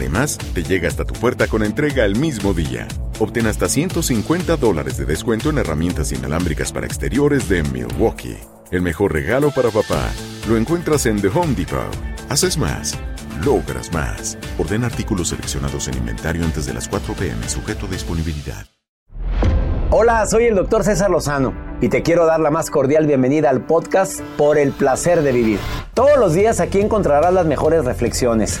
Además, te llega hasta tu puerta con entrega el mismo día. Obtén hasta 150 dólares de descuento en herramientas inalámbricas para exteriores de Milwaukee. El mejor regalo para papá lo encuentras en The Home Depot. Haces más, logras más. Orden artículos seleccionados en inventario antes de las 4 pm, sujeto a disponibilidad. Hola, soy el doctor César Lozano y te quiero dar la más cordial bienvenida al podcast Por el placer de vivir. Todos los días aquí encontrarás las mejores reflexiones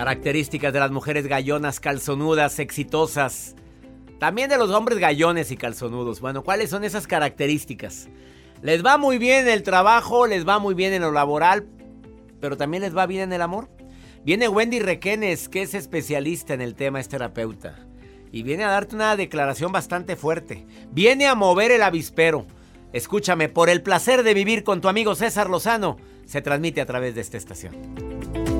Características de las mujeres gallonas, calzonudas, exitosas. También de los hombres gallones y calzonudos. Bueno, ¿cuáles son esas características? Les va muy bien en el trabajo, les va muy bien en lo laboral, pero también les va bien en el amor. Viene Wendy Requenes, que es especialista en el tema, es terapeuta. Y viene a darte una declaración bastante fuerte. Viene a mover el avispero. Escúchame, por el placer de vivir con tu amigo César Lozano, se transmite a través de esta estación.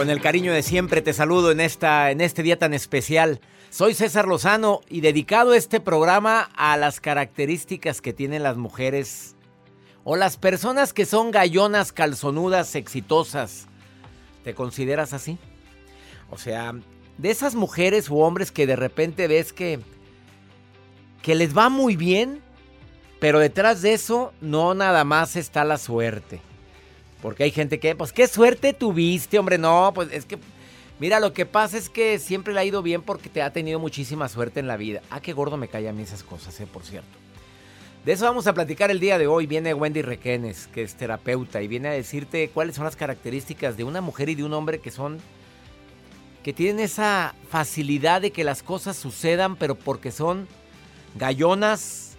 Con el cariño de siempre te saludo en, esta, en este día tan especial. Soy César Lozano y dedicado este programa a las características que tienen las mujeres o las personas que son gallonas, calzonudas, exitosas. ¿Te consideras así? O sea, de esas mujeres u hombres que de repente ves que, que les va muy bien, pero detrás de eso no nada más está la suerte. Porque hay gente que, pues qué suerte tuviste, hombre. No, pues es que, mira, lo que pasa es que siempre le ha ido bien porque te ha tenido muchísima suerte en la vida. Ah, qué gordo me cae a mí esas cosas, eh, por cierto. De eso vamos a platicar el día de hoy. Viene Wendy Requenes, que es terapeuta, y viene a decirte cuáles son las características de una mujer y de un hombre que son. que tienen esa facilidad de que las cosas sucedan, pero porque son gallonas,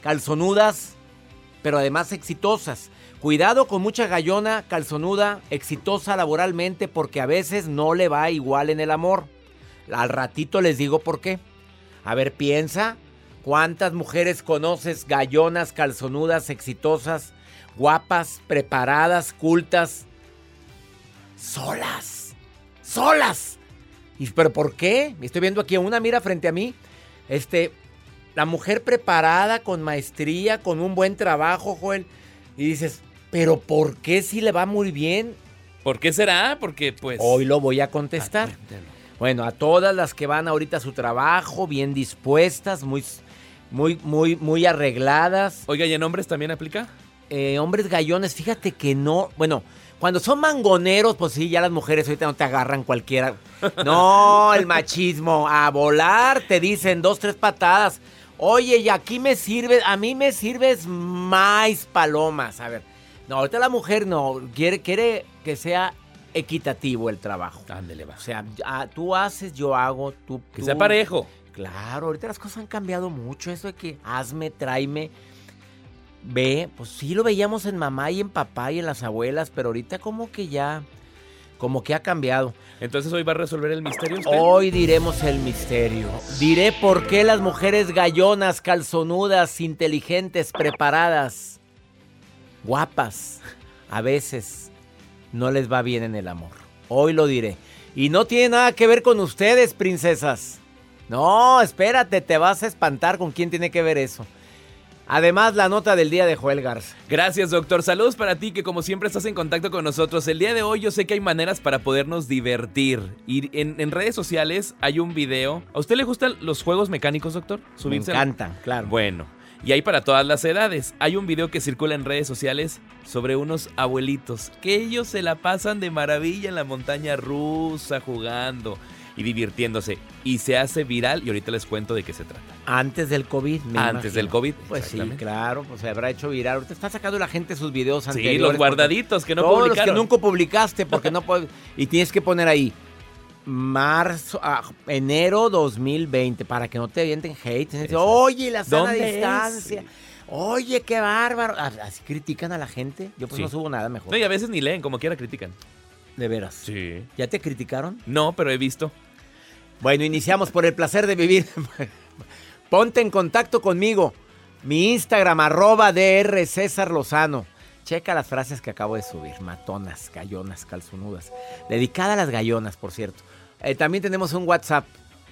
calzonudas, pero además exitosas. Cuidado con mucha gallona, calzonuda, exitosa laboralmente porque a veces no le va igual en el amor. Al ratito les digo por qué. A ver, piensa, ¿cuántas mujeres conoces gallonas, calzonudas, exitosas, guapas, preparadas, cultas? Solas. Solas. ¿Y pero por qué? Estoy viendo aquí una, mira frente a mí. Este, la mujer preparada con maestría, con un buen trabajo, Joel. Y dices, pero ¿por qué si le va muy bien? ¿Por qué será? Porque pues... Hoy lo voy a contestar. Ah, bueno, a todas las que van ahorita a su trabajo, bien dispuestas, muy, muy, muy, muy arregladas. Oiga, ¿y en hombres también aplica? Eh, hombres gallones, fíjate que no, bueno, cuando son mangoneros, pues sí, ya las mujeres ahorita no te agarran cualquiera. No, el machismo, a volar, te dicen dos, tres patadas. Oye, y aquí me sirve, a mí me sirves más palomas. A ver, No, ahorita la mujer no, quiere, quiere que sea equitativo el trabajo. Ándele, va. O sea, tú haces, yo hago, tú... Que tú- sea parejo. Claro, ahorita las cosas han cambiado mucho. Eso de que hazme, tráeme, ve, pues sí lo veíamos en mamá y en papá y en las abuelas, pero ahorita como que ya, como que ha cambiado. Entonces hoy va a resolver el misterio usted. Hoy diremos el misterio. Diré por qué las mujeres gallonas, calzonudas, inteligentes, preparadas, guapas, a veces no les va bien en el amor. Hoy lo diré. Y no tiene nada que ver con ustedes, princesas. No, espérate, te vas a espantar con quién tiene que ver eso. Además, la nota del día de Joel Garza. Gracias, doctor. Saludos para ti que como siempre estás en contacto con nosotros. El día de hoy yo sé que hay maneras para podernos divertir. Y en, en redes sociales hay un video. ¿A usted le gustan los juegos mecánicos, doctor? Me Subírselo. encantan, claro. Bueno, y hay para todas las edades. Hay un video que circula en redes sociales sobre unos abuelitos que ellos se la pasan de maravilla en la montaña rusa jugando y divirtiéndose. Y se hace viral y ahorita les cuento de qué se trata. Antes del COVID. me Antes imagino. del COVID, Pues sí, claro, pues se habrá hecho viral. Ahorita está sacando la gente sus videos Sí, anteriores. los porque- guardaditos que no Todos los publicaron. que nunca publicaste porque no puedes. Y tienes que poner ahí marzo, ah, enero 2020 para que no te avienten hate. Exacto. Oye, la sana distancia. Oye, qué bárbaro. Ah, Así critican a la gente. Yo pues Sí. no subo nada mejor. No, y a veces ni leen, como quiera critican. De veras. Sí. ¿Ya te criticaron? No, pero he visto. Bueno, iniciamos por el placer de vivir. Ponte en contacto conmigo. Mi Instagram, arroba DR César Lozano. Checa las frases que acabo de subir. Matonas, gallonas, calzonudas. Dedicada a las gallonas, por cierto. Eh, también tenemos un WhatsApp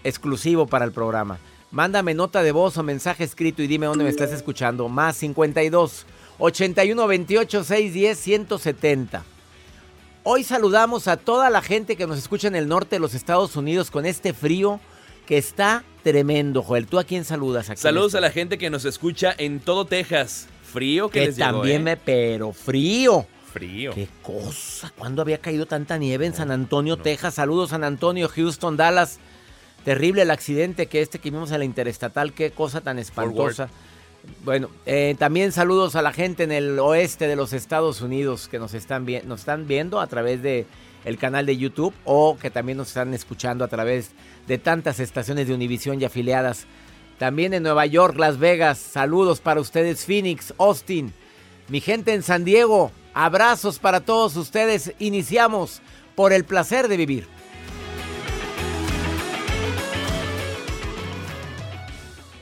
exclusivo para el programa. Mándame nota de voz o mensaje escrito y dime dónde me estás escuchando. Más 52 81 28 610 170. Hoy saludamos a toda la gente que nos escucha en el norte de los Estados Unidos con este frío que está tremendo, Joel. ¿Tú a quién saludas aquí? Saludos a la gente que nos escucha en todo Texas. Frío que, que les llegó, también ¿eh? me... Pero frío. Frío. ¿Qué cosa? ¿Cuándo había caído tanta nieve en San Antonio, Texas? Saludos San Antonio, Houston, Dallas. Terrible el accidente que este que vimos en la Interestatal. Qué cosa tan espantosa. Bueno, eh, también saludos a la gente en el oeste de los Estados Unidos que nos están, vi- nos están viendo a través de el canal de YouTube o que también nos están escuchando a través de tantas estaciones de Univisión y afiliadas. También en Nueva York, Las Vegas, saludos para ustedes, Phoenix, Austin, mi gente en San Diego, abrazos para todos ustedes. Iniciamos por el placer de vivir.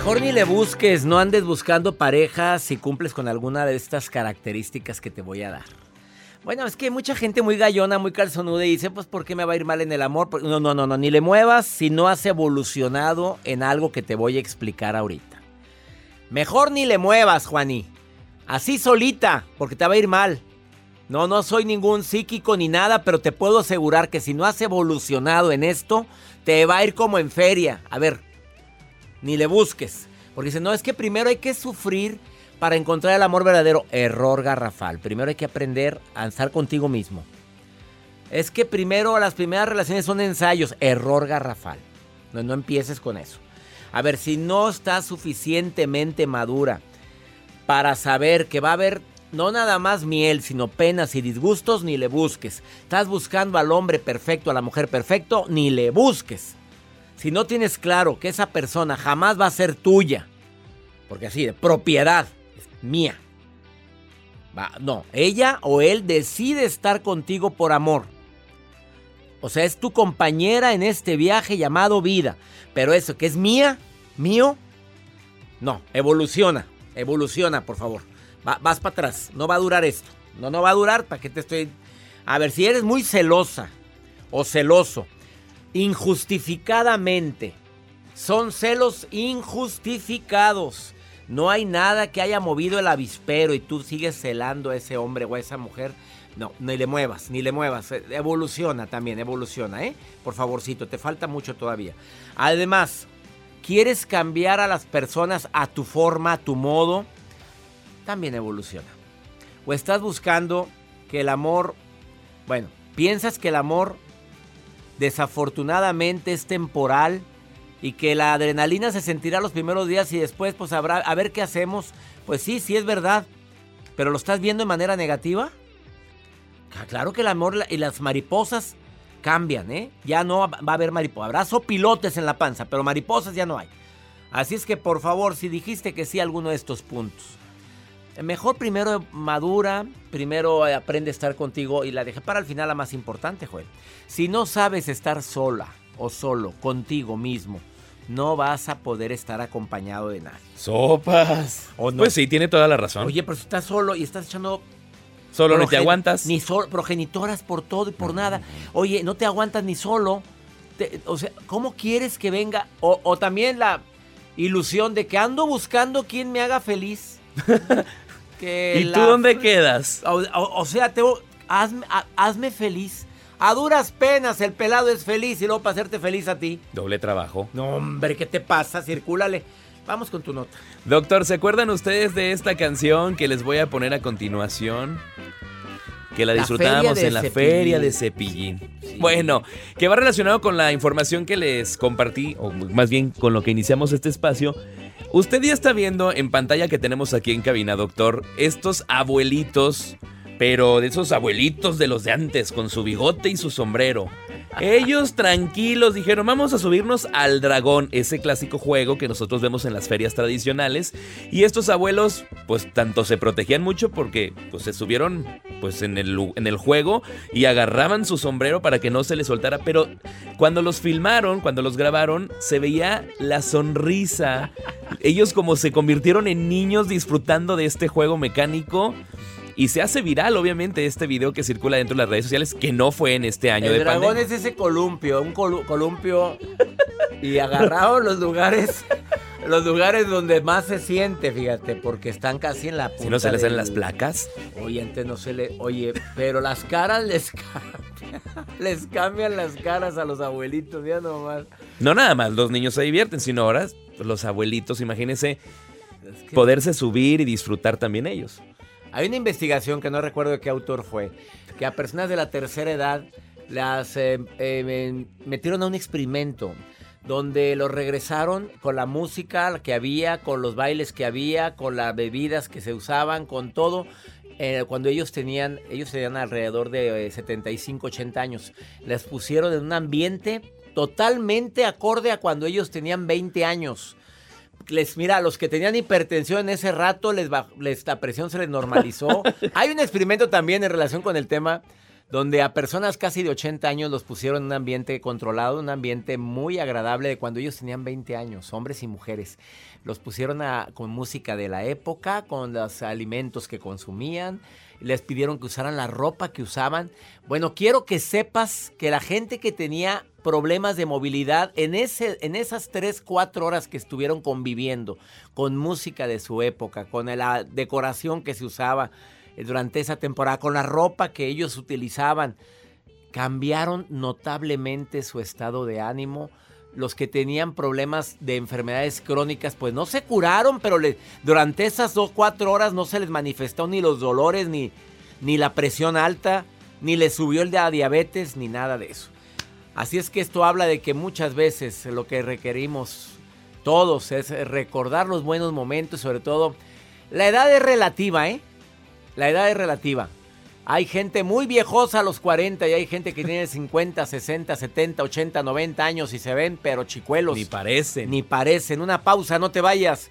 Mejor ni le busques, no andes buscando pareja si cumples con alguna de estas características que te voy a dar. Bueno, es que hay mucha gente muy gallona, muy calzonuda y dice, pues, ¿por qué me va a ir mal en el amor? No, no, no, no, ni le muevas si no has evolucionado en algo que te voy a explicar ahorita. Mejor ni le muevas, Juaní. Así solita, porque te va a ir mal. No, no soy ningún psíquico ni nada, pero te puedo asegurar que si no has evolucionado en esto, te va a ir como en feria. A ver, ni le busques. Porque dice, no, es que primero hay que sufrir para encontrar el amor verdadero. Error garrafal. Primero hay que aprender a estar contigo mismo. Es que primero las primeras relaciones son ensayos. Error garrafal. No, no empieces con eso. A ver, si no estás suficientemente madura para saber que va a haber no nada más miel, sino penas y disgustos, ni le busques. Estás buscando al hombre perfecto, a la mujer perfecto, ni le busques. Si no tienes claro que esa persona jamás va a ser tuya, porque así, de propiedad, mía. Va, no, ella o él decide estar contigo por amor. O sea, es tu compañera en este viaje llamado vida. Pero eso que es mía, mío, no, evoluciona, evoluciona, por favor. vas para atrás, no va a durar esto. No, no va a durar, ¿para qué te estoy...? A ver, si eres muy celosa o celoso, injustificadamente, son celos injustificados. No hay nada que haya movido el avispero y tú sigues celando a ese hombre o a esa mujer. No, ni le muevas, ni le muevas. Eh, evoluciona también, evoluciona, ¿eh? Por favorcito, te falta mucho todavía. Además, ¿quieres cambiar a las personas a tu forma, a tu modo? También evoluciona. O estás buscando que el amor, bueno, piensas que el amor desafortunadamente es temporal y que la adrenalina se sentirá los primeros días y después pues habrá a ver qué hacemos. Pues sí, sí es verdad. Pero lo estás viendo de manera negativa? Claro que el amor y las mariposas cambian, ¿eh? Ya no va a haber mariposas. Habrá sopilotes en la panza, pero mariposas ya no hay. Así es que por favor, si dijiste que sí a alguno de estos puntos, mejor primero madura, primero aprende a estar contigo y la deje para el final la más importante, Joel. Si no sabes estar sola o solo contigo mismo, no vas a poder estar acompañado de nadie. Sopas. Pues sí, tiene toda la razón. Oye, pero si estás solo y estás echando Solo no te aguantas. Ni solo, progenitoras por todo y por nada. Oye, no te aguantas ni solo. o sea, ¿cómo quieres que venga? O, también la ilusión de que ando buscando quien me haga feliz. ¿Y tú dónde quedas? O, sea, te, hazme, hazme feliz. A duras penas el pelado es feliz y luego para hacerte feliz a ti. Doble trabajo. No, hombre, ¿qué te pasa? Circúlale. Vamos con tu nota. Doctor, ¿se acuerdan ustedes de esta canción que les voy a poner a continuación? Que la, disfrutábamos en la feria de Cepillín. Bueno, que va relacionado con la información que les compartí, o más bien con lo que iniciamos este espacio. Usted ya está viendo en pantalla que tenemos aquí en cabina, doctor, estos abuelitos pero de esos abuelitos de los de antes, con su bigote y su sombrero. Ellos tranquilos dijeron, vamos a subirnos al dragón, ese clásico juego que nosotros vemos en las ferias tradicionales. Y estos abuelos, pues tanto se protegían mucho porque pues, se subieron pues, en, el, en el juego y agarraban su sombrero para que no se les soltara. Pero cuando los filmaron, cuando los grabaron, se veía la sonrisa. Ellos como se convirtieron en niños disfrutando de este juego mecánico. Y se hace viral, obviamente, este video que circula dentro de las redes sociales, que no fue en este año el de dragón es ese columpio, un columpio y agarrado los lugares, los lugares donde más se siente, fíjate, porque están casi en la punta. Si no se les ven las placas. Oye, antes no se le, oye, pero las caras les cambian, les cambian las caras a los abuelitos, ya nomás. No nada más, los niños se divierten, sino ahora los abuelitos, imagínense, poderse subir y disfrutar también ellos. Hay una investigación que no recuerdo de qué autor fue, que a personas de la tercera edad las eh, eh, metieron a un experimento donde los regresaron con la música que había, con los bailes que había, con las bebidas que se usaban, con todo. Eh, cuando ellos tenían, ellos tenían alrededor de 75, 80 años, les pusieron en un ambiente totalmente acorde a cuando ellos tenían 20 años les mira, a los que tenían hipertensión en ese rato, les, les la presión se les normalizó. Hay un experimento también en relación con el tema donde a personas casi de 80 años los pusieron en un ambiente controlado, un ambiente muy agradable de cuando ellos tenían 20 años, hombres y mujeres. Los pusieron con música de la época, con los alimentos que consumían, les pidieron que usaran la ropa que usaban. Bueno, quiero que sepas que la gente que tenía problemas de movilidad en, ese, en esas 3, 4 horas que estuvieron conviviendo con música de su época, con la decoración que se usaba eh, durante esa temporada, con la ropa que ellos utilizaban, cambiaron notablemente su estado de ánimo. Los que tenían problemas de enfermedades crónicas, pues no se curaron, pero durante esas dos, cuatro horas no se les manifestó ni los dolores, ni, ni la presión alta, ni les subió el de diabetes, ni nada de eso. Así es que esto habla de que muchas veces lo que requerimos todos es recordar los buenos momentos, sobre todo la edad es relativa, ¿eh? La edad es relativa. Hay gente muy viejosa a los 40 y hay gente que tiene 50, 60, 70, 80, 90 años y se ven pero chicuelos. Ni parecen. Ni parecen. Una pausa, no te vayas.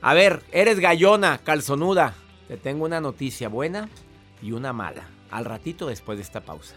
A ver, eres gallona, calzonuda. Te tengo una noticia buena y una mala. Al ratito después de esta pausa.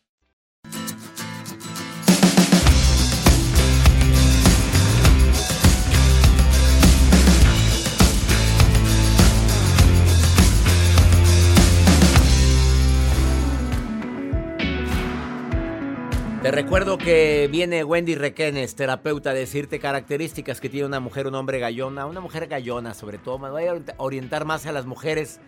Recuerdo que viene Wendy Requenes, terapeuta, a decirte características que tiene una mujer, un hombre gallona, una mujer gallona sobre todo. Me voy a orientar más a las mujeres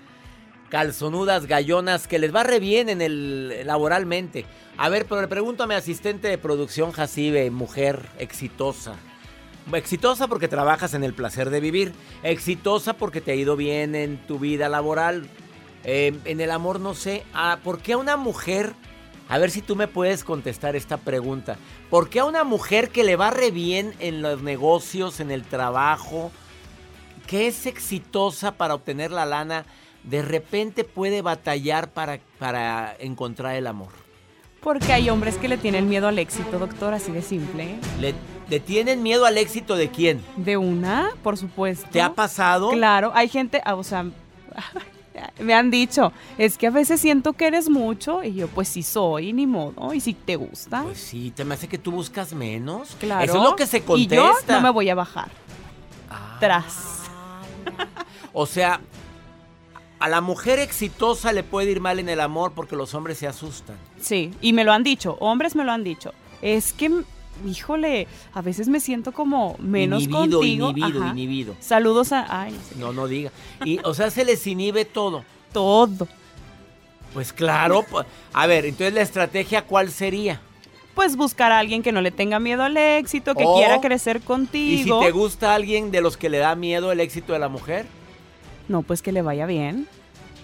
calzonudas, gallonas, que les va re bien en el laboralmente. A ver, pero le pregunto a mi asistente de producción, Jacibe, mujer exitosa. Exitosa porque trabajas en el placer de vivir. Exitosa porque te ha ido bien en tu vida laboral. Eh, en el amor no sé. Ah, ¿Por qué a una mujer a ver si tú me puedes contestar esta pregunta. ¿Por qué a una mujer que le va re bien en los negocios, en el trabajo, que es exitosa para obtener la lana, de repente puede batallar para, para encontrar el amor? Porque hay hombres que le tienen miedo al éxito, doctor, así de simple. ¿Le, ¿Le, tienen miedo al éxito de quién? De una, por supuesto. ¿Te ha pasado? Claro, hay gente, ah, o sea, me han dicho, es que a veces siento que eres mucho y yo pues sí soy, ni modo, y si te gusta. Pues sí, te me hace que tú buscas menos. Claro. Eso es lo que se contesta. Y yo no me voy a bajar. Ah, Tras. o sea, a la mujer exitosa le puede ir mal en el amor porque los hombres se asustan. Sí, y me lo han dicho, hombres me lo han dicho. Es que híjole, a veces me siento como menos inhibido, contigo. Inhibido, inhibido. Saludos a... Ay, no, no diga. Y, o sea, se les inhibe todo. Todo. Pues claro. A ver, entonces la estrategia, ¿cuál sería? pues buscar a alguien que no le tenga miedo al éxito, que quiera crecer ¿Y si contigo. te gusta alguien de los que le da miedo el éxito de la mujer? No, pues que le vaya bien.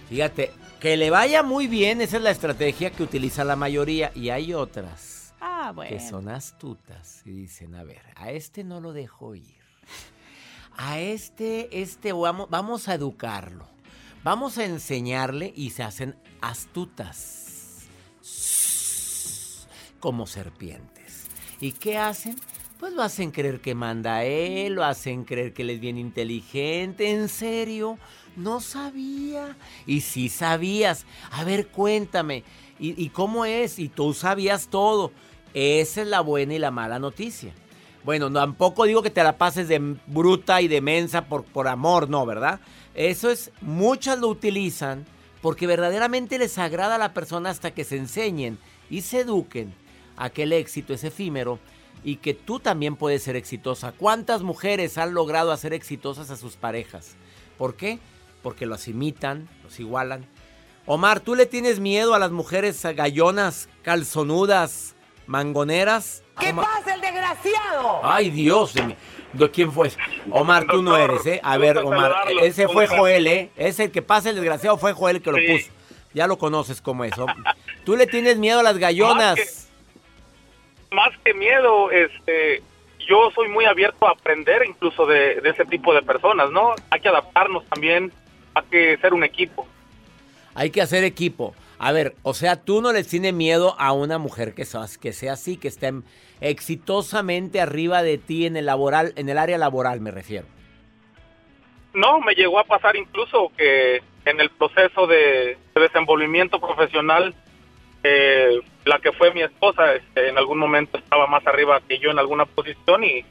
Fíjate, que le vaya muy bien, esa es la estrategia que utiliza la mayoría. Y hay otras Ah, bueno. que son astutas y dicen, a ver, a este no lo dejo ir. A este, este vamos, vamos a educarlo. Vamos a enseñarle y se hacen astutas. Como serpientes. ¿Y qué hacen? Pues lo hacen creer que manda él, lo hacen creer que él es bien inteligente. ¿En serio? No sabía. Y si sabías. A ver, cuéntame. ¿Y, y cómo es? Y tú sabías todo. Esa es la buena y la mala noticia. Bueno, tampoco digo que te la pases de bruta y de mensa por, por amor, no, ¿verdad? Eso es, muchas lo utilizan porque verdaderamente les agrada a la persona hasta que se enseñen y se eduquen a que el éxito es efímero y que tú también puedes ser exitosa. ¿Cuántas mujeres han logrado hacer exitosas a sus parejas? ¿Por qué? Porque los imitan, los igualan. Omar, ¿tú le tienes miedo a las mujeres gallonas, calzonudas, mangoneras? ¿Qué Omar- pasa, el desgraciado? Ay, Dios de mí. ¿De quién fue? Omar, tú no eres, ¿eh? A ver, Omar, ese ¿Cómo fue? Joel, ¿eh? Ese el que pasa el desgraciado fue Joel el que lo Sí. puso. Ya lo conoces como eso. Tú le tienes miedo a las gallonas. Más que miedo, este, yo soy muy abierto a aprender incluso de, de ese tipo de personas, ¿no? Hay que adaptarnos también, hay que ser un equipo. Hay que hacer equipo. A ver, o sea, tú no le tienes miedo a una mujer que, seas- que sea así, que esté exitosamente arriba de ti en el laboral, en el área laboral, me refiero. No, me llegó a pasar incluso que en el proceso de, de desenvolvimiento profesional, eh, la que fue mi esposa, este, en algún momento estaba más arriba que yo en alguna posición y,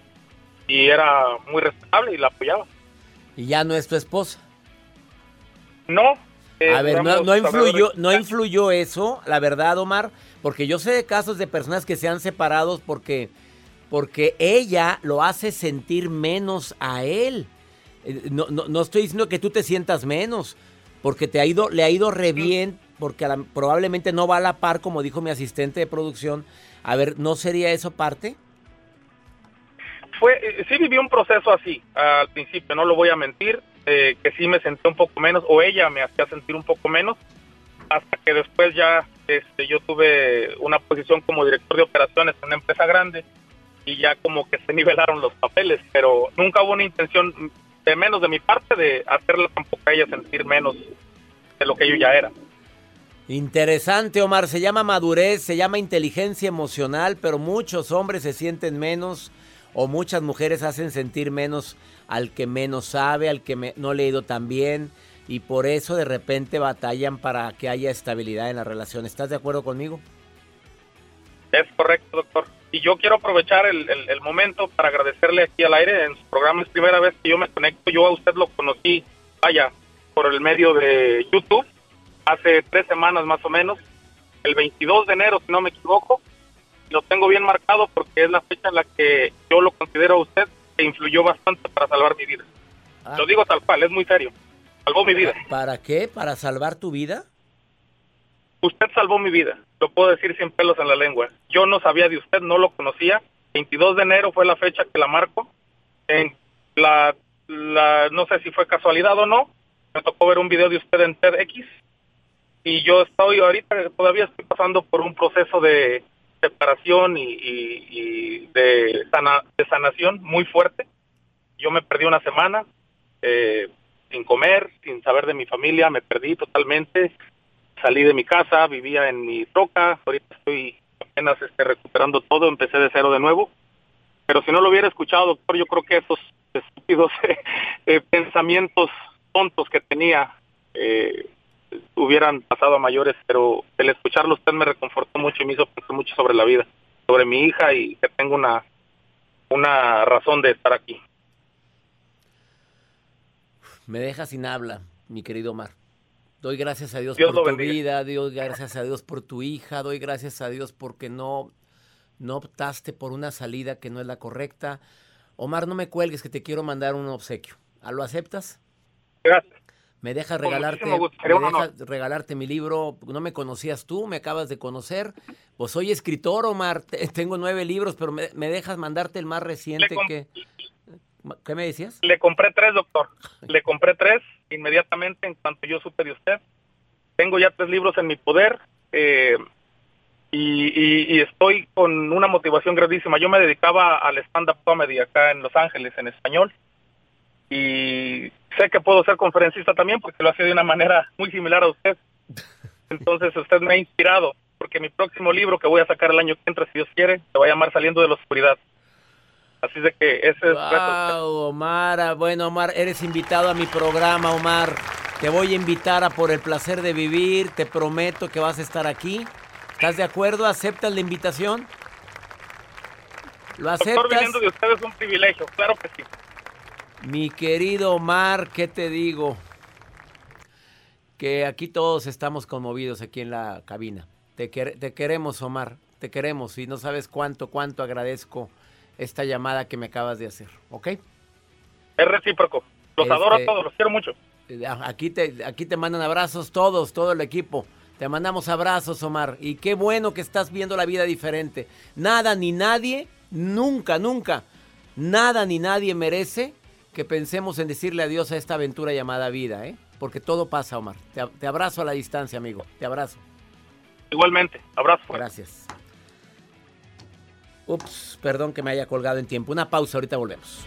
y era muy respetable y la apoyaba. Y ya no es tu esposa. No. Eh, A ver, no, influyó, no influyó eso, la verdad, Omar, porque yo sé de casos de personas que se han separado porque, porque ella lo hace sentir menos a él. Eh, No, no, no estoy diciendo que tú te sientas menos, porque te ha ido, le ha ido re bien, porque la- probablemente no va a la par, como dijo mi asistente de producción. A ver, ¿no sería eso parte? fue eh, sí viví un proceso así al principio no lo voy a mentir eh, que sí me sentí un poco menos o ella me hacía sentir un poco menos hasta que después ya este yo tuve una posición como director de operaciones en una empresa grande y ya como que se nivelaron los papeles pero nunca hubo una intención de menos de mi parte de hacerla tampoco a ella sentir menos de lo que yo ya era Interesante, Omar. Se llama madurez, se llama inteligencia emocional, pero muchos hombres se sienten menos o muchas mujeres hacen sentir menos al que menos sabe, al que me- no le ha ido tan bien y por eso de repente batallan para que haya estabilidad en la relación. ¿Estás de acuerdo conmigo? Es correcto, doctor. Y yo quiero aprovechar el, el- momento para agradecerle aquí al aire en su programa. Es primera vez que yo me conecto. Yo a usted lo conocí, vaya, por el medio de YouTube, hace tres semanas más o menos, el 22 de enero, si no me equivoco. Lo tengo bien marcado porque es la fecha en la que yo lo considero a usted que influyó bastante para salvar mi vida. Lo digo tal cual, es muy serio. Salvó mi vida. ¿Para qué? ¿Para salvar tu vida? Usted salvó mi vida, lo puedo decir sin pelos en la lengua. Yo no sabía de usted, no lo conocía. 22 de enero fue la fecha que la marco. En la, la, no sé si fue casualidad o no, me tocó ver un video de usted en TEDx y yo estoy ahorita, todavía estoy pasando por un proceso de separación y, y- y de, sana- de sanación muy fuerte. Yo me perdí una semana eh, sin comer, sin saber de mi familia, me perdí totalmente salí de mi casa, vivía en mi troca, ahorita estoy apenas este, recuperando todo, empecé de cero de nuevo. Pero si no lo hubiera escuchado, doctor, yo creo que esos estúpidos eh, pensamientos tontos que tenía eh, hubieran pasado a mayores, pero el escucharlo usted me reconfortó mucho y me hizo pensar mucho sobre la vida, sobre mi hija y que tengo una, una razón de estar aquí. Me deja sin habla, mi querido Omar. Doy gracias a Dios, Dios por tu bendiga. vida, doy gracias a Dios por tu hija, doy gracias a Dios porque no, no optaste por una salida que no es la correcta. Omar, no me cuelgues que te quiero mandar un obsequio. ¿Ah, ¿Lo aceptas? Gracias. Me dejas Con regalarte, me dejas regalarte mi libro. No me conocías tú, me acabas de conocer. Pues soy escritor, Omar. te- Tengo nueve libros, pero me, me dejas mandarte el más reciente que. ¿Qué me decías? Le compré tres, doctor. Le compré tres inmediatamente en cuanto yo supe de usted. Tengo ya tres libros en mi poder eh, y, y- y estoy con una motivación grandísima. Yo me dedicaba al stand-up comedy acá en Los Ángeles en español y sé que puedo ser conferencista también porque lo hace de una manera muy similar a usted. Entonces usted me ha inspirado porque mi próximo libro que voy a sacar el año que entra, si Dios quiere, se va a llamar Saliendo de la Oscuridad. Así de que ese es... Wow, Omar. ah, Bueno, Omar, eres invitado a mi programa, Omar. Te voy a invitar a Por el Placer de Vivir. Te prometo que vas a estar aquí. ¿Estás de acuerdo? ¿Aceptas la invitación? ¿Lo Doctor, aceptas? viniendo de usted es un privilegio, claro que sí. Mi querido Omar, ¿qué te digo? Que aquí todos estamos conmovidos aquí en la cabina. Te, quer- te queremos, Omar. Te queremos y no sabes cuánto, cuánto agradezco esta llamada que me acabas de hacer. ¿Ok? Es recíproco. Los adoro a Este- todos, los quiero mucho. Eh, Aquí te, aquí te mandan abrazos todos, todo el equipo. Te mandamos abrazos, Omar. Y qué bueno que estás viendo la vida diferente. Nada ni nadie, nunca, nunca, nada ni nadie merece que pensemos en decirle adiós a esta aventura llamada vida, ¿eh? Porque todo pasa, Omar. Te, te abrazo a la distancia, amigo. Te abrazo. Igualmente, abrazo. Gracias. Ups, perdón que me haya colgado en tiempo. Una pausa, ahorita volvemos.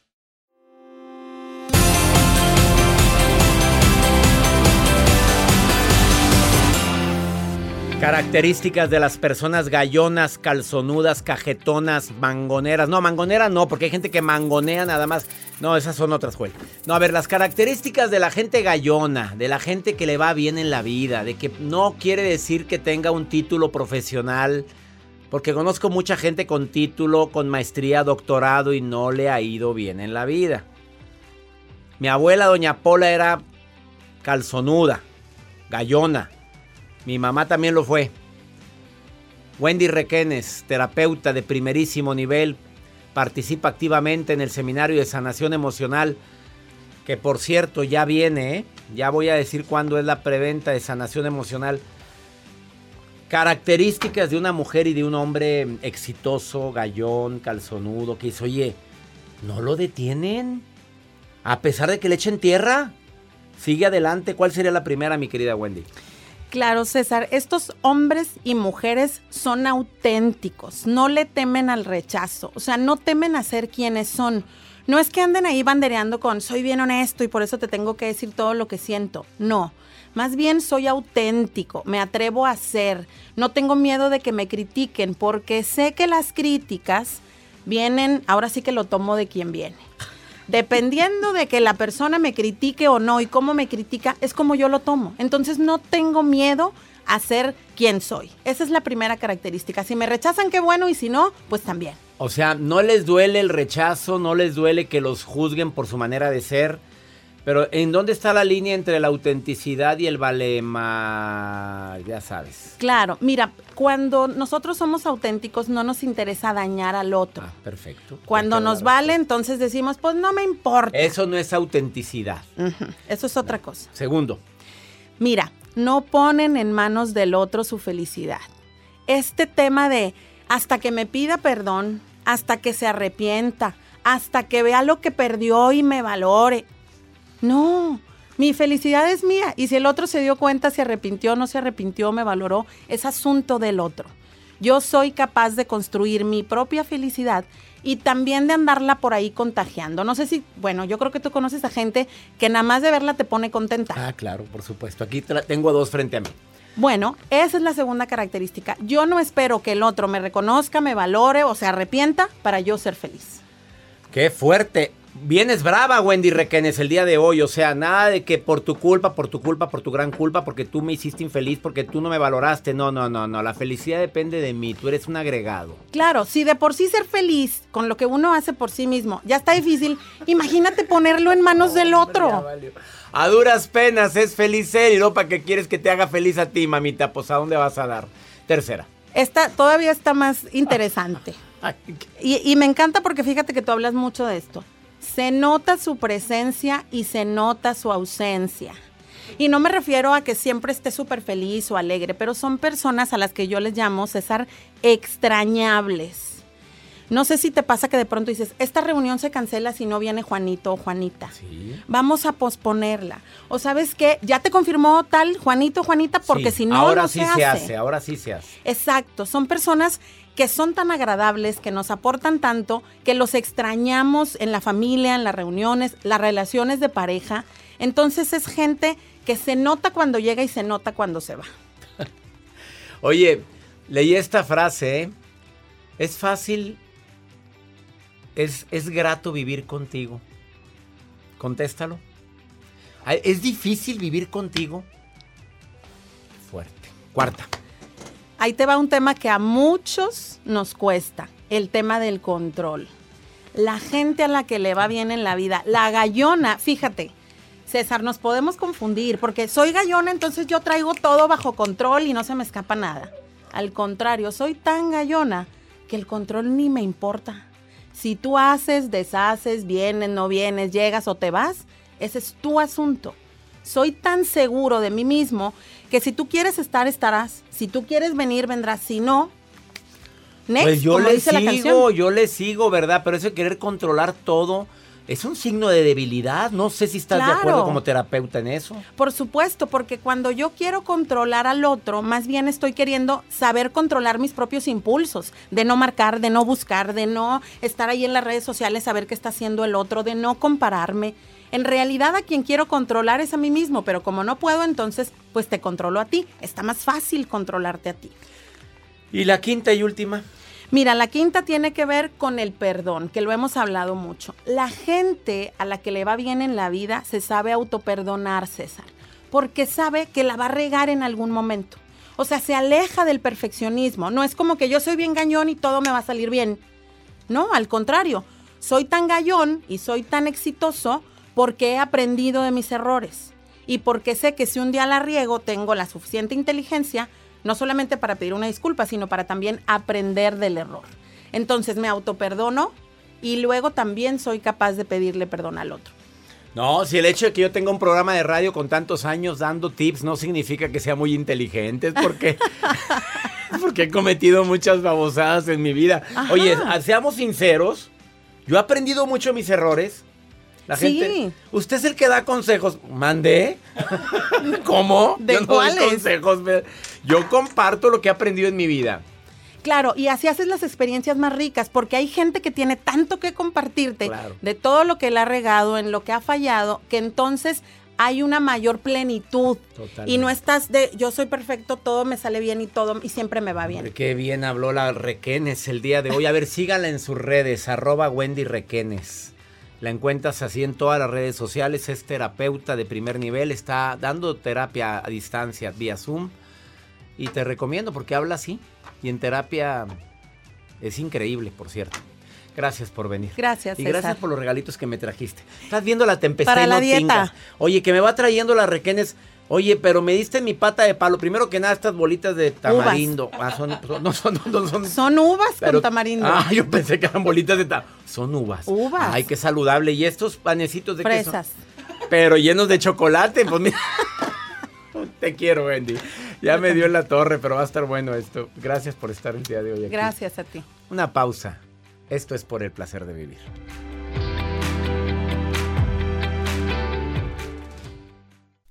Características de las personas gallonas, calzonudas, cajetonas, mangoneras. No, mangonera no, porque hay gente que mangonea nada más. No, esas son otras, Joel. No, a ver, las características de la gente gallona, de la gente que le va bien en la vida, de que no quiere decir que tenga un título profesional, porque conozco mucha gente con título, con maestría, doctorado y no le ha ido bien en la vida. Mi abuela, doña Pola, era calzonuda, gallona. Mi mamá también lo fue. Wendy Requenes, terapeuta de primerísimo nivel, participa activamente en el seminario de sanación emocional, que por cierto ya viene, ¿eh? ya voy a decir cuándo es la preventa de sanación emocional. Características de una mujer y de un hombre exitoso, gallón, calzonudo, que dice, oye, ¿no lo detienen? A pesar de que le echen tierra, sigue adelante. ¿Cuál sería la primera, mi querida Wendy? Claro, César, estos hombres y mujeres son auténticos, no le temen al rechazo, o sea, no temen a ser quienes son. No es que anden ahí bandereando con soy bien honesto y por eso te tengo que decir todo lo que siento. No, más bien soy auténtico, me atrevo a ser, no tengo miedo de que me critiquen porque sé que las críticas vienen, ahora sí que lo tomo de quien viene. Dependiendo de que la persona me critique o no y cómo me critica, es como yo lo tomo. Entonces no tengo miedo a ser quien soy. Esa es la primera característica. Si me rechazan, qué bueno, y si no, pues también. O sea, no les duele el rechazo, no les duele que los juzguen por su manera de ser pero ¿en dónde está la línea entre la autenticidad y el valema? Ya sabes. Claro, mira, cuando nosotros somos auténticos no nos interesa dañar al otro. Ah, perfecto. Cuando nos vale, entonces decimos, pues no me importa. Eso no es autenticidad. Eso es otra cosa. Segundo. Mira, no ponen en manos del otro su felicidad. Este tema de hasta que me pida perdón, hasta que se arrepienta, hasta que vea lo que perdió y me valore. No, mi felicidad es mía. Y si el otro se dio cuenta, se arrepintió, no se arrepintió, me valoró, es asunto del otro. Yo soy capaz de construir mi propia felicidad y también de andarla por ahí contagiando. No sé si, bueno, yo creo que tú conoces a gente que nada más de verla te pone contenta. Ah, claro, por supuesto. Aquí tengo dos frente a mí. Bueno, esa es la segunda característica. Yo no espero que el otro me reconozca, me valore o se arrepienta para yo ser feliz. Qué fuerte. Vienes brava, Wendy Requenes, el día de hoy. O sea, nada de que por tu culpa, por tu culpa, por tu gran culpa, porque tú me hiciste infeliz, porque tú no me valoraste. No, no, no, no. La felicidad depende de mí. Tú eres un agregado. Claro, si de por sí ser feliz con lo que uno hace por sí mismo ya está difícil, imagínate ponerlo en manos del otro. A duras penas es feliz él y no para qué quieres que te haga feliz a ti, mamita. Pues a dónde vas a dar. Tercera. Esta todavía está más interesante. y, y me encanta porque fíjate que tú hablas mucho de esto se nota su presencia y se nota su ausencia. Y no me refiero a que siempre esté súper feliz o alegre, pero son personas a las que yo les llamo, César, extrañables. No sé si te pasa que de pronto dices, esta reunión se cancela si no viene Juanito o Juanita. Vamos a posponerla. O sabes qué, ya te confirmó tal Juanito o Juanita porque si no ahora no sí se, hace. Ahora sí se hace. Exacto, son personas que son tan agradables, que nos aportan tanto, que los extrañamos en la familia, en las reuniones, las relaciones de pareja. Entonces es gente que se nota cuando llega y se nota cuando se va. Oye, leí esta frase, ¿eh? Es fácil, es, es grato vivir contigo. Contéstalo. ¿Es difícil vivir contigo? Fuerte. Cuarta. Ahí te va un tema que a muchos nos cuesta, el tema del control. La gente a la que le va bien en la vida, la gallona, fíjate, César, nos podemos confundir porque soy gallona, entonces yo traigo todo bajo control y no se me escapa nada. Al contrario, soy tan gallona que el control ni me importa. Si tú haces, deshaces, vienes, no vienes, llegas o te vas, ese es tu asunto. Soy tan seguro de mí mismo que si tú quieres estar, estarás. Si tú quieres venir, vendrás. Si no, next, pues yo le sigo, yo le sigo, ¿verdad? Pero eso de querer controlar todo es un signo de debilidad. No sé si estás de acuerdo como terapeuta en eso. Por supuesto, porque cuando yo quiero controlar al otro, más bien estoy queriendo saber controlar mis propios impulsos, de no marcar, de no buscar, de no estar ahí en las redes sociales, saber qué está haciendo el otro, de no compararme. En realidad a quien quiero controlar es a mí mismo, pero como no puedo, entonces pues te controlo a ti. Está más fácil controlarte a ti. ¿Y la quinta y última? Mira, la quinta tiene que ver con el perdón, que lo hemos hablado mucho. La gente a la que le va bien en la vida se sabe autoperdonar, César, porque sabe que la va a regar en algún momento. O sea, se aleja del perfeccionismo. No es como que yo soy bien gañón y todo me va a salir bien. No, al contrario, soy tan gallón y soy tan exitoso porque he aprendido de mis errores y porque sé que si un día la riego tengo la suficiente inteligencia, no solamente para pedir una disculpa, sino para también aprender del error. Entonces me autoperdono y luego también soy capaz de pedirle perdón al otro. No, si el hecho de que yo tenga un programa de radio con tantos años dando tips no significa que sea muy inteligente, es porque, porque he cometido muchas babosadas en mi vida. Oye, seamos sinceros, yo he aprendido mucho mis errores La Sí. gente, usted es el que da consejos. ¿Mandé? ¿Cómo? ¿De Yo no doy cuáles? consejos. Yo comparto lo que he aprendido en mi vida. Claro, y así haces las experiencias más ricas, porque hay gente que tiene tanto que compartirte Claro. de todo lo que le ha regado, en lo que ha fallado, que entonces hay una mayor plenitud. Totalmente. Y no estás de yo soy perfecto, todo me sale bien y todo y siempre me va bien. Qué bien habló la Requenes el día de hoy. A ver, síganla en sus redes, arroba Wendy Requenes. La encuentras así en todas las redes sociales. Es terapeuta de primer nivel. Está dando terapia a distancia vía Zoom. Y te recomiendo porque habla así. Y en terapia es increíble, por cierto. Gracias por venir. Gracias, Y gracias César. por los regalitos que me trajiste. Estás viendo la tempestad Para y la dieta. tingas. Oye, que me va trayendo las requenes. Oye, pero me diste mi pata de palo. Primero que nada, estas bolitas de tamarindo. Ah, son, son- no, son, no, son, Son uvas pero- con tamarindo. Ah, yo pensé que eran bolitas de tamarindo. Son uvas. Uvas. Ay, qué saludable. ¿Y estos panecitos de qué son? Fresas. Pero llenos de chocolate. Pues mira. Te quiero, Wendy. Ya me dio en la torre, pero va a estar bueno esto. Gracias por estar el día de hoy aquí. Gracias a ti. Una pausa. Esto es por el placer de vivir.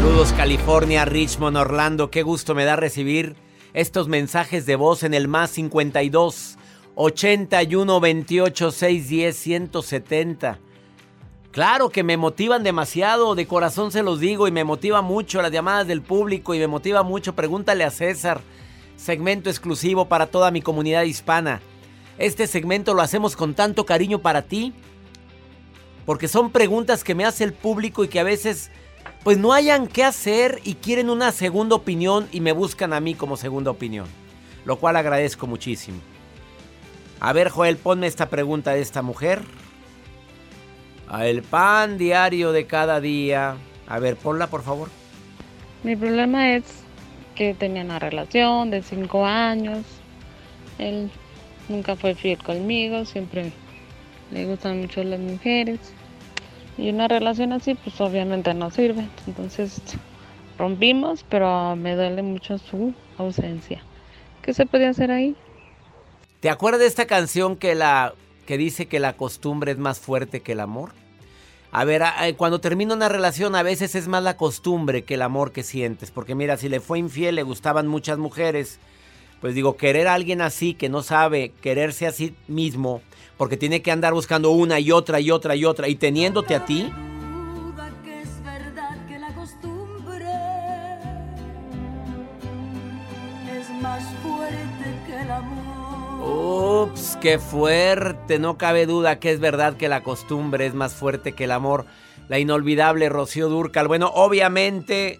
Saludos California, Richmond, Orlando. Qué gusto me da recibir estos mensajes de voz en el más 52 81 28 610 170. Claro que me motivan demasiado, de corazón se los digo, y me motiva mucho las llamadas del público y me motiva mucho. Pregúntale a César, segmento exclusivo para toda mi comunidad hispana. Este segmento lo hacemos con tanto cariño para ti, porque son preguntas que me hace el público y que a veces pues no hayan qué hacer y quieren una segunda opinión y me buscan a mí como segunda opinión, lo cual agradezco muchísimo. A ver, Joel, ponme esta pregunta de esta mujer. El pan diario de cada día. A ver, ponla por favor. Mi problema es que tenía una relación de cinco años. Él nunca fue fiel conmigo, siempre le gustan mucho las mujeres. Y una relación así, pues obviamente no sirve. Entonces rompimos, pero me duele mucho su ausencia. ¿Qué se podía hacer ahí? ¿Te acuerdas de esta canción que la que dice que la costumbre es más fuerte que el amor? A ver, cuando termina una relación a veces es más la costumbre que el amor que sientes, porque mira, si le fue infiel, le gustaban muchas mujeres, pues digo, querer a alguien así que no sabe quererse a sí mismo, porque tiene que andar buscando una y otra y otra y otra y teniéndote a ti. Ups, qué fuerte. No cabe duda que es verdad que la costumbre es más fuerte que el amor. La inolvidable Rocío Durcal. Bueno, obviamente,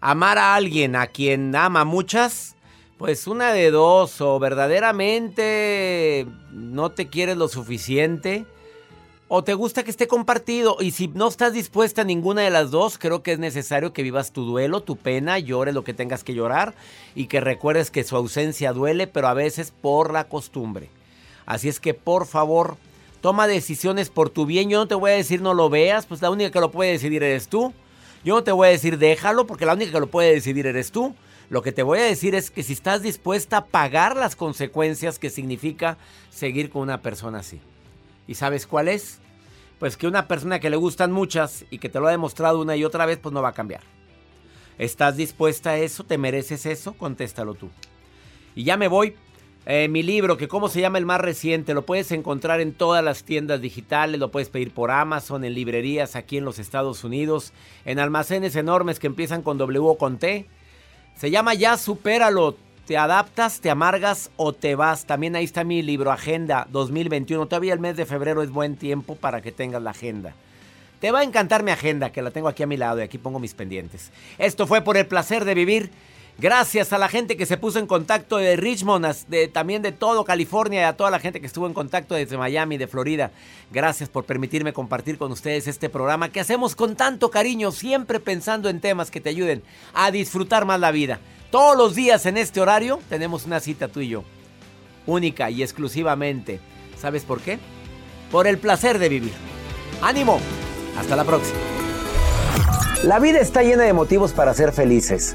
amar a alguien a quien ama muchas, Pues una de dos, o verdaderamente no te quieres lo suficiente, o te gusta que esté compartido. Y si no estás dispuesta a ninguna de las dos, creo que es necesario que vivas tu duelo, tu pena, llores lo que tengas que llorar y que recuerdes que su ausencia duele, pero a veces por la costumbre. Así es que por favor, toma decisiones por tu bien. Yo no te voy a decir no lo veas, pues la única que lo puede decidir eres tú. Yo no te voy a decir déjalo, porque la única que lo puede decidir eres tú. Lo que te voy a decir es que si estás dispuesta a pagar las consecuencias que significa seguir con una persona así. ¿Y sabes cuál es? Pues que una persona que le gustan muchas y que te lo ha demostrado una y otra vez, pues no va a cambiar. ¿Estás dispuesta a eso? ¿Te mereces eso? Contéstalo tú. Y ya me voy. Eh, mi libro, que cómo se llama el más reciente, lo puedes encontrar en todas las tiendas digitales, lo puedes pedir por Amazon, en librerías aquí en los Estados Unidos, en almacenes enormes que empiezan con W o con T. Se llama Ya Supéralo. Te adaptas, te amargas o te vas. También ahí está mi libro Agenda 2021. Todavía el mes de febrero es buen tiempo para que tengas la agenda. Te va a encantar mi agenda, que la tengo aquí a mi lado y aquí pongo mis pendientes. Esto fue por el placer de vivir. Gracias a la gente que se puso en contacto de Richmond, también de todo California y a toda la gente que estuvo en contacto desde Miami, de Florida. Gracias por permitirme compartir con ustedes este programa que hacemos con tanto cariño, siempre pensando en temas que te ayuden a disfrutar más la vida. Todos los días en este horario tenemos una cita tú y yo, única y exclusivamente. ¿Sabes por qué? Por el placer de vivir. ¡Ánimo! Hasta la próxima. La vida está llena de motivos para ser felices.